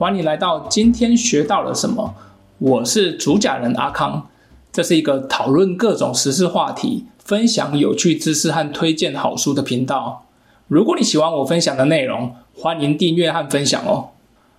欢迎来到今天学到了什么？我是主讲人阿康，这是一个讨论各种时事话题、分享有趣知识和推荐好书的频道。如果你喜欢我分享的内容，欢迎订阅和分享哦。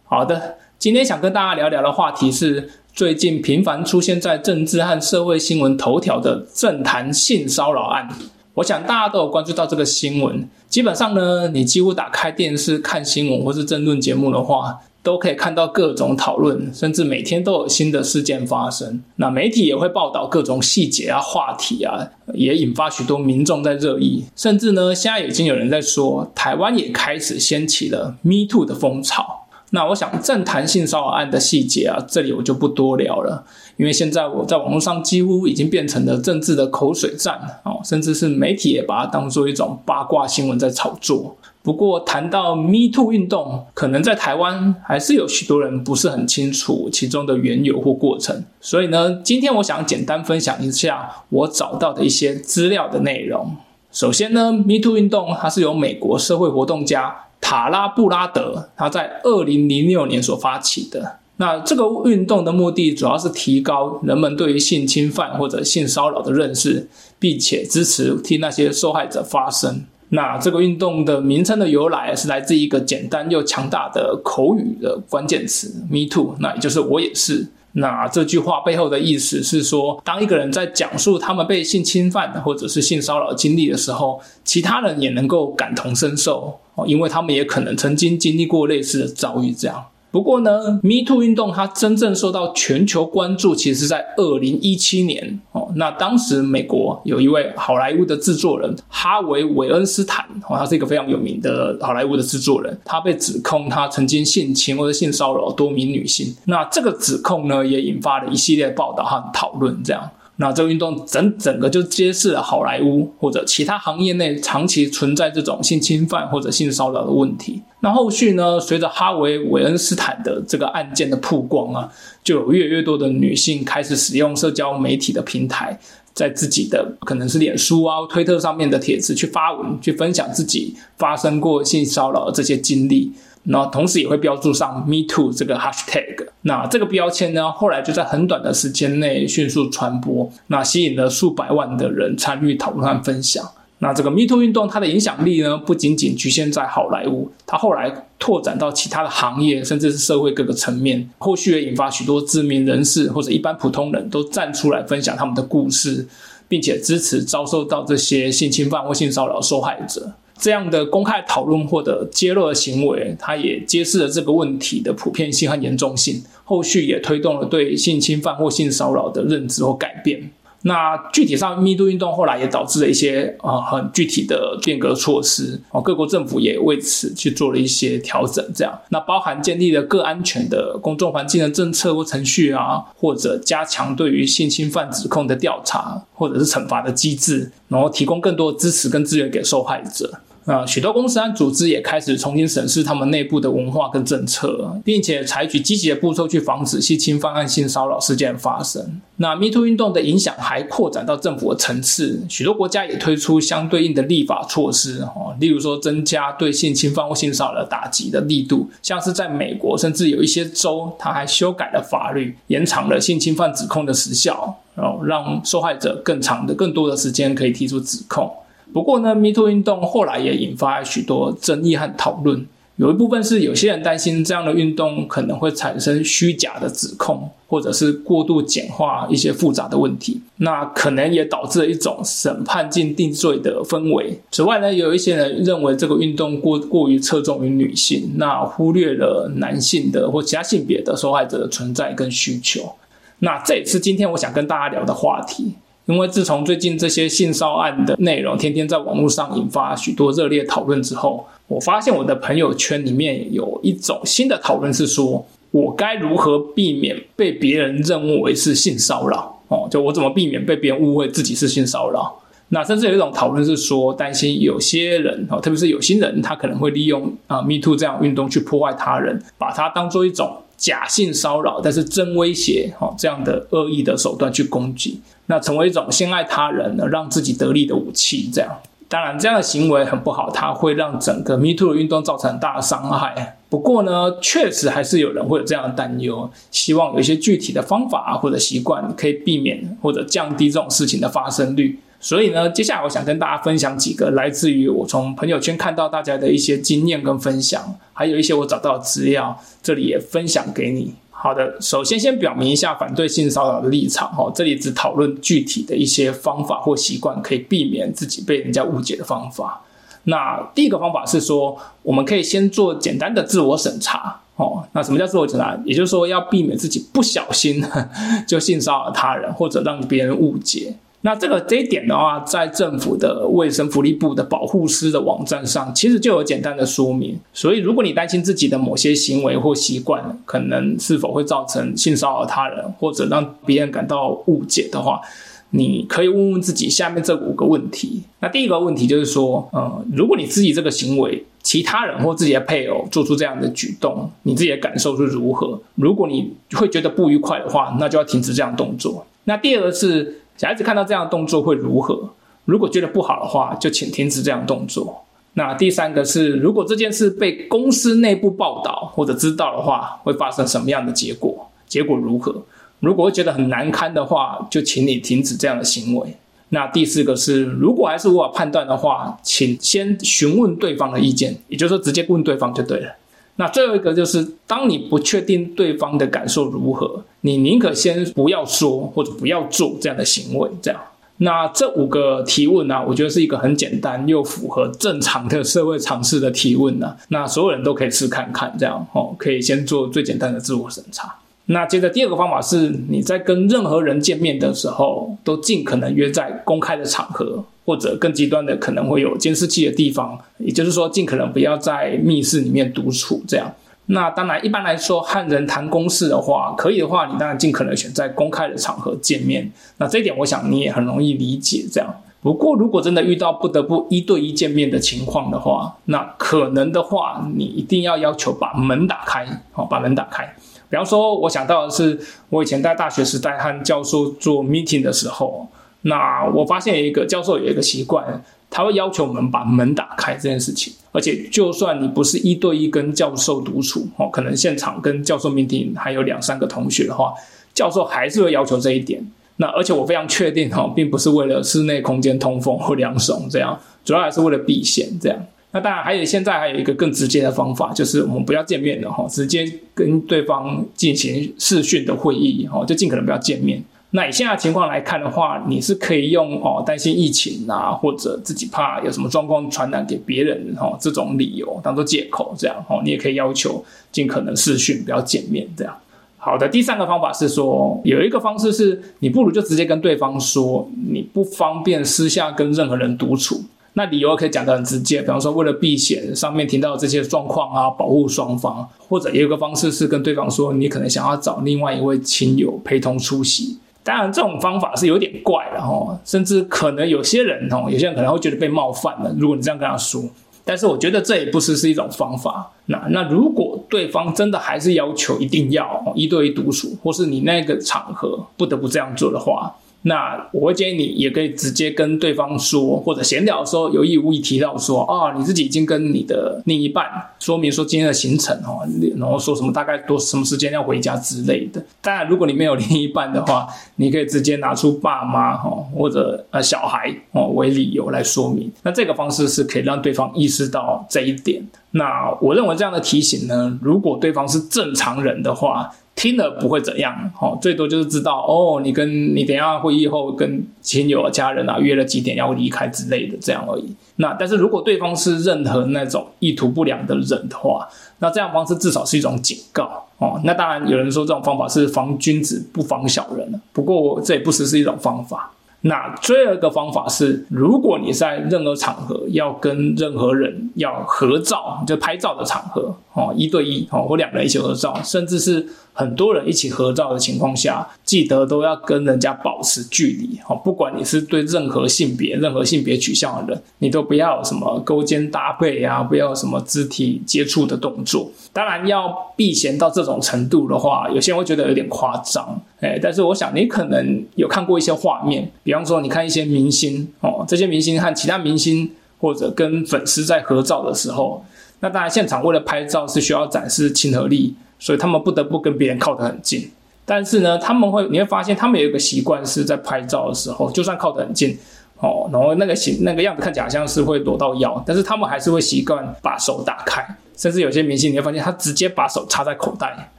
好的，今天想跟大家聊聊的话题是最近频繁出现在政治和社会新闻头条的政坛性骚扰案。我想大家都有关注到这个新闻。基本上呢，你几乎打开电视看新闻或是争论节目的话，都可以看到各种讨论，甚至每天都有新的事件发生。那媒体也会报道各种细节啊、话题啊，也引发许多民众在热议。甚至呢，现在已经有人在说，台湾也开始掀起了 “Me Too” 的风潮。那我想政坛性骚扰案的细节啊，这里我就不多聊了，因为现在我在网络上几乎已经变成了政治的口水战哦，甚至是媒体也把它当做一种八卦新闻在炒作。不过谈到 Me Too 运动，可能在台湾还是有许多人不是很清楚其中的缘由或过程，所以呢，今天我想简单分享一下我找到的一些资料的内容。首先呢，Me Too 运动它是由美国社会活动家。塔拉布拉德他在二零零六年所发起的，那这个运动的目的主要是提高人们对于性侵犯或者性骚扰的认识，并且支持替那些受害者发声。那这个运动的名称的由来是来自一个简单又强大的口语的关键词 “me too”，那也就是我也是。那这句话背后的意思是说，当一个人在讲述他们被性侵犯或者是性骚扰经历的时候，其他人也能够感同身受哦，因为他们也可能曾经经历过类似的遭遇，这样。不过呢，Me Too 运动它真正受到全球关注，其实是在二零一七年哦。那当时美国有一位好莱坞的制作人哈维·韦恩斯坦哦，他是一个非常有名的好莱坞的制作人，他被指控他曾经性侵或者性骚扰多名女性。那这个指控呢，也引发了一系列报道和讨论，这样。那这个运动整整个就揭示了好莱坞或者其他行业内长期存在这种性侵犯或者性骚扰的问题。那后续呢，随着哈维·韦恩斯坦的这个案件的曝光啊，就有越来越多的女性开始使用社交媒体的平台，在自己的可能是脸书啊、推特上面的帖子去发文，去分享自己发生过性骚扰这些经历。那同时也会标注上 “Me Too” 这个 hashtag，那这个标签呢，后来就在很短的时间内迅速传播，那吸引了数百万的人参与讨论和分享。那这个 Me Too 运动它的影响力呢，不仅仅局限在好莱坞，它后来拓展到其他的行业，甚至是社会各个层面，后续也引发许多知名人士或者一般普通人都站出来分享他们的故事，并且支持遭受到这些性侵犯或性骚扰受害者。这样的公开讨论或者揭露的行为，它也揭示了这个问题的普遍性和严重性。后续也推动了对性侵犯或性骚扰的认知或改变。那具体上，密度运动后来也导致了一些呃很具体的变革措施哦，各国政府也为此去做了一些调整。这样，那包含建立了更安全的公众环境的政策或程序啊，或者加强对于性侵犯指控的调查，或者是惩罚的机制，然后提供更多的支持跟资源给受害者。啊，许多公司和组织也开始重新审视他们内部的文化跟政策，并且采取积极的步骤去防止性侵犯和性骚扰事件发生。那 Me Too 运动的影响还扩展到政府的层次，许多国家也推出相对应的立法措施，哦，例如说增加对性侵犯或性骚扰打击的力度，像是在美国，甚至有一些州，他还修改了法律，延长了性侵犯指控的时效，然后让受害者更长的、更多的时间可以提出指控。不过呢，Me Too 运动后来也引发许多争议和讨论。有一部分是有些人担心这样的运动可能会产生虚假的指控，或者是过度简化一些复杂的问题，那可能也导致了一种审判进定罪的氛围。此外呢，有一些人认为这个运动过过于侧重于女性，那忽略了男性的或其他性别的受害者的存在跟需求。那这也是今天我想跟大家聊的话题。因为自从最近这些性骚案的内容天天在网络上引发许多热烈讨论之后，我发现我的朋友圈里面有一种新的讨论是说，我该如何避免被别人认为是性骚扰？哦，就我怎么避免被别人误会自己是性骚扰？那甚至有一种讨论是说，担心有些人哦，特别是有心人，他可能会利用啊 Me Too 这样运动去破坏他人，把它当做一种假性骚扰，但是真威胁哦这样的恶意的手段去攻击。那成为一种先爱他人呢，让自己得利的武器，这样。当然，这样的行为很不好，它会让整个 Me Too 的运动造成很大的伤害。不过呢，确实还是有人会有这样的担忧，希望有一些具体的方法或者习惯可以避免或者降低这种事情的发生率。所以呢，接下来我想跟大家分享几个来自于我从朋友圈看到大家的一些经验跟分享，还有一些我找到的资料，这里也分享给你。好的，首先先表明一下反对性骚扰的立场哈，这里只讨论具体的一些方法或习惯，可以避免自己被人家误解的方法。那第一个方法是说，我们可以先做简单的自我审查哦。那什么叫自我审查？也就是说，要避免自己不小心 就性骚扰他人，或者让别人误解。那这个这一点的话，在政府的卫生福利部的保护师的网站上，其实就有简单的说明。所以，如果你担心自己的某些行为或习惯可能是否会造成性骚扰他人，或者让别人感到误解的话，你可以问问自己下面这五个问题。那第一个问题就是说，嗯，如果你自己这个行为，其他人或自己的配偶做出这样的举动，你自己的感受是如何？如果你会觉得不愉快的话，那就要停止这样动作。那第二个是。小孩子看到这样的动作会如何？如果觉得不好的话，就请停止这样动作。那第三个是，如果这件事被公司内部报道或者知道的话，会发生什么样的结果？结果如何？如果觉得很难堪的话，就请你停止这样的行为。那第四个是，如果还是无法判断的话，请先询问对方的意见，也就是说直接问对方就对了。那最后一个就是，当你不确定对方的感受如何，你宁可先不要说或者不要做这样的行为。这样，那这五个提问呢，我觉得是一个很简单又符合正常的社会常识的提问呢。那所有人都可以试看看，这样哦，可以先做最简单的自我审查。那接着第二个方法是，你在跟任何人见面的时候，都尽可能约在公开的场合。或者更极端的，可能会有监视器的地方，也就是说，尽可能不要在密室里面独处。这样，那当然，一般来说，和人谈公事的话，可以的话，你当然尽可能选在公开的场合见面。那这一点，我想你也很容易理解。这样，不过如果真的遇到不得不一对一见面的情况的话，那可能的话，你一定要要求把门打开，好，把门打开。比方说，我想到的是，我以前在大学时代和教授做 meeting 的时候。那我发现一个教授有一个习惯，他会要求我们把门打开这件事情，而且就算你不是一对一跟教授独处哦，可能现场跟教授面听还有两三个同学的话，教授还是会要求这一点。那而且我非常确定哈，并不是为了室内空间通风或凉爽这样，主要还是为了避嫌这样。那当然还有现在还有一个更直接的方法，就是我们不要见面了哈，直接跟对方进行视讯的会议哈，就尽可能不要见面。那以现在情况来看的话，你是可以用哦担心疫情啊，或者自己怕有什么状况传染给别人哈这种理由当做借口这样哦，你也可以要求尽可能视讯不要见面这样。好的，第三个方法是说有一个方式是你不如就直接跟对方说你不方便私下跟任何人独处，那理由可以讲得很直接，比方说为了避险，上面提到这些状况啊，保护双方，或者也有个方式是跟对方说你可能想要找另外一位亲友陪同出席。当然，这种方法是有点怪的哈，甚至可能有些人哦，有些人可能会觉得被冒犯了。如果你这样跟他说，但是我觉得这也不是是一种方法。那那如果对方真的还是要求一定要一对一独处，或是你那个场合不得不这样做的话。那我会建议你也可以直接跟对方说，或者闲聊的时候有意无意提到说，啊，你自己已经跟你的另一半说明说今天的行程哦，然后说什么大概多什么时间要回家之类的。当然，如果你没有另一半的话，你可以直接拿出爸妈哈或者呃小孩哦为理由来说明。那这个方式是可以让对方意识到这一点。那我认为这样的提醒呢，如果对方是正常人的话。听了不会怎样，哦，最多就是知道哦，你跟你等下会议后跟亲友、家人啊约了几点要离开之类的，这样而已。那但是如果对方是任何那种意图不良的人的话，那这样方式至少是一种警告哦。那当然有人说这种方法是防君子不防小人不过这也不失是一种方法。那最后一个方法是，如果你在任何场合要跟任何人要合照，就拍照的场合哦，一对一哦，或两个人一起合照，甚至是很多人一起合照的情况下，记得都要跟人家保持距离哦。不管你是对任何性别、任何性别取向的人，你都不要什么勾肩搭背啊，不要什么肢体接触的动作。当然，要避嫌到这种程度的话，有些人会觉得有点夸张。哎，但是我想你可能有看过一些画面，比方说你看一些明星哦，这些明星和其他明星或者跟粉丝在合照的时候，那当然现场为了拍照是需要展示亲和力，所以他们不得不跟别人靠得很近。但是呢，他们会你会发现，他们有一个习惯是在拍照的时候，就算靠得很近。哦，然后那个形那个样子看起来像是会躲到腰，但是他们还是会习惯把手打开，甚至有些明星你会发现他直接把手插在口袋。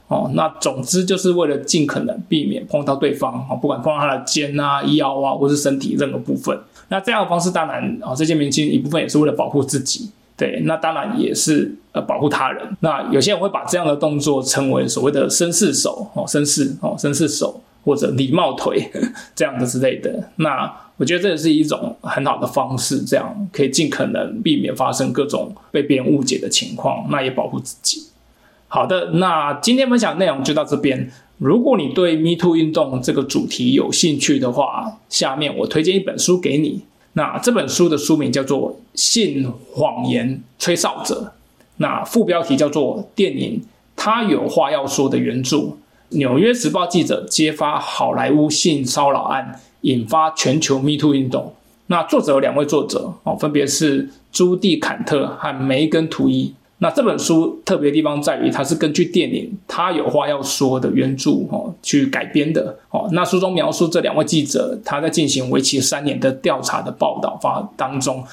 哦，那总之就是为了尽可能避免碰到对方，哦，不管碰到他的肩啊、腰啊，或是身体任何部分。那这样的方式当然，哦，这些明星一部分也是为了保护自己，对，那当然也是呃保护他人。那有些人会把这样的动作称为所谓的绅士手，哦，绅士，哦，绅士手。或者礼貌腿 这样的之类的，那我觉得这也是一种很好的方式，这样可以尽可能避免发生各种被别人误解的情况，那也保护自己。好的，那今天分享内容就到这边。如果你对 Me Too 运动这个主题有兴趣的话，下面我推荐一本书给你。那这本书的书名叫做《性谎言吹哨者》，那副标题叫做《电影他有话要说》的原著。纽约时报记者揭发好莱坞性骚扰案，引发全球 Me Too 运动。那作者有两位作者哦，分别是朱蒂·坎特和梅根·图伊。那这本书特别地方在于，它是根据电影《他有话要说》的原著哦去改编的哦。那书中描述这两位记者他在进行为期三年的调查的报道发当中。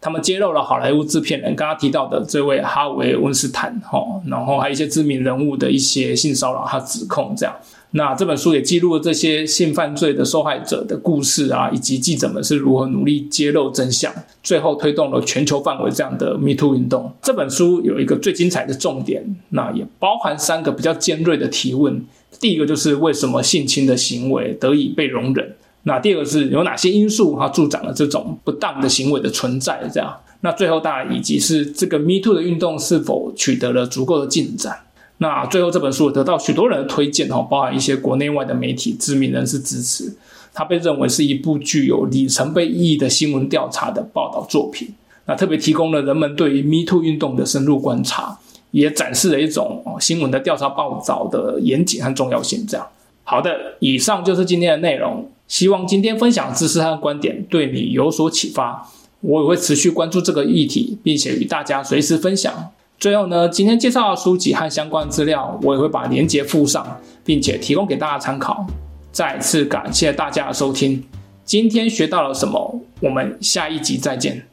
他们揭露了好莱坞制片人刚刚提到的这位哈维·温斯坦，哈，然后还有一些知名人物的一些性骚扰和指控，这样。那这本书也记录了这些性犯罪的受害者的故事啊，以及记者们是如何努力揭露真相，最后推动了全球范围这样的 Me Too 运动。这本书有一个最精彩的重点，那也包含三个比较尖锐的提问。第一个就是为什么性侵的行为得以被容忍？那第二个是有哪些因素哈助长了这种不当的行为的存在？这样，那最后当然以及是这个 Me Too 的运动是否取得了足够的进展？那最后这本书得到许多人的推荐哈，包含一些国内外的媒体知名人士支持，它被认为是一部具有里程碑意义的新闻调查的报道作品。那特别提供了人们对于 Me Too 运动的深入观察，也展示了一种新闻的调查报道的严谨和重要性。这样，好的，以上就是今天的内容。希望今天分享的知识和观点对你有所启发，我也会持续关注这个议题，并且与大家随时分享。最后呢，今天介绍的书籍和相关资料，我也会把链接附上，并且提供给大家参考。再次感谢大家的收听，今天学到了什么？我们下一集再见。